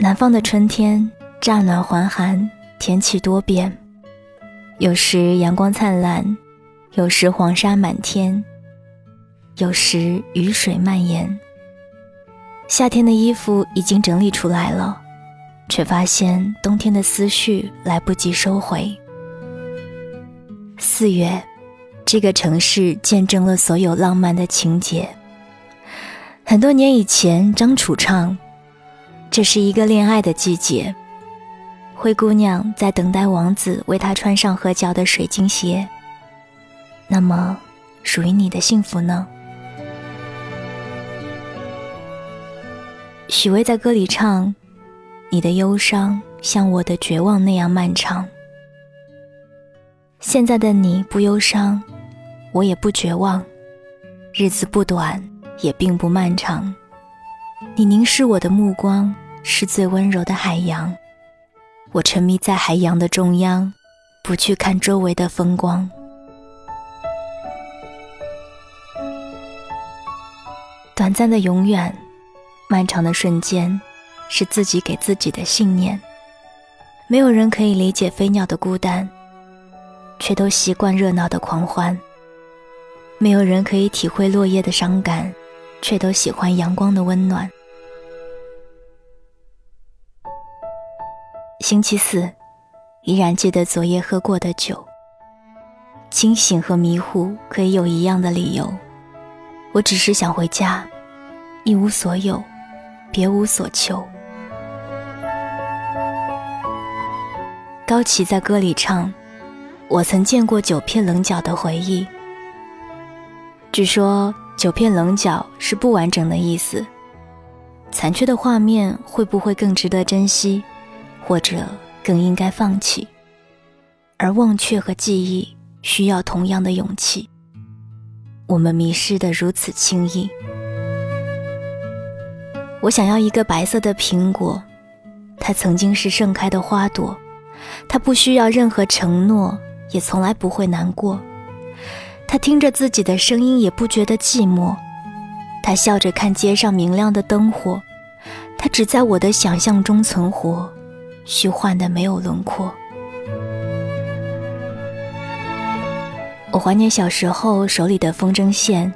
南方的春天，乍暖还寒，天气多变，有时阳光灿烂，有时黄沙满天，有时雨水蔓延。夏天的衣服已经整理出来了，却发现冬天的思绪来不及收回。四月，这个城市见证了所有浪漫的情节。很多年以前，张楚唱。这是一个恋爱的季节，灰姑娘在等待王子为她穿上合脚的水晶鞋。那么，属于你的幸福呢？许巍在歌里唱：“你的忧伤像我的绝望那样漫长。”现在的你不忧伤，我也不绝望，日子不短，也并不漫长。你凝视我的目光是最温柔的海洋，我沉迷在海洋的中央，不去看周围的风光。短暂的永远，漫长的瞬间，是自己给自己的信念。没有人可以理解飞鸟的孤单，却都习惯热闹的狂欢；没有人可以体会落叶的伤感，却都喜欢阳光的温暖。星期四，依然记得昨夜喝过的酒。清醒和迷糊可以有一样的理由，我只是想回家，一无所有，别无所求。高旗在歌里唱：“我曾见过九片棱角的回忆。”据说九片棱角是不完整的意思，残缺的画面会不会更值得珍惜？或者更应该放弃，而忘却和记忆需要同样的勇气。我们迷失的如此轻易。我想要一个白色的苹果，它曾经是盛开的花朵，它不需要任何承诺，也从来不会难过。它听着自己的声音也不觉得寂寞，它笑着看街上明亮的灯火，它只在我的想象中存活。虚幻的没有轮廓。我怀念小时候手里的风筝线，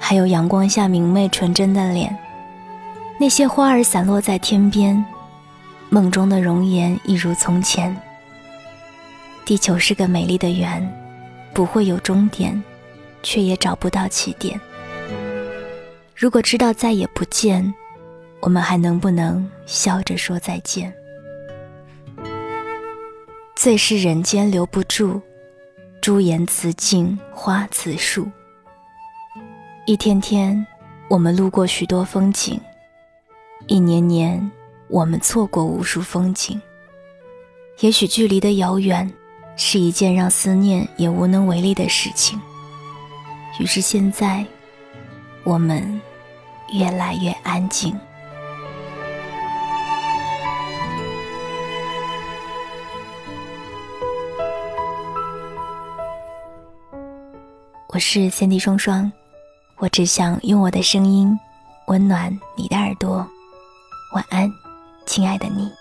还有阳光下明媚纯真的脸。那些花儿散落在天边，梦中的容颜一如从前。地球是个美丽的圆，不会有终点，却也找不到起点。如果知道再也不见，我们还能不能笑着说再见？最是人间留不住，朱颜辞镜花辞树。一天天，我们路过许多风景；一年年，我们错过无数风景。也许距离的遥远，是一件让思念也无能为力的事情。于是现在，我们越来越安静。我是三弟双双，我只想用我的声音温暖你的耳朵。晚安，亲爱的你。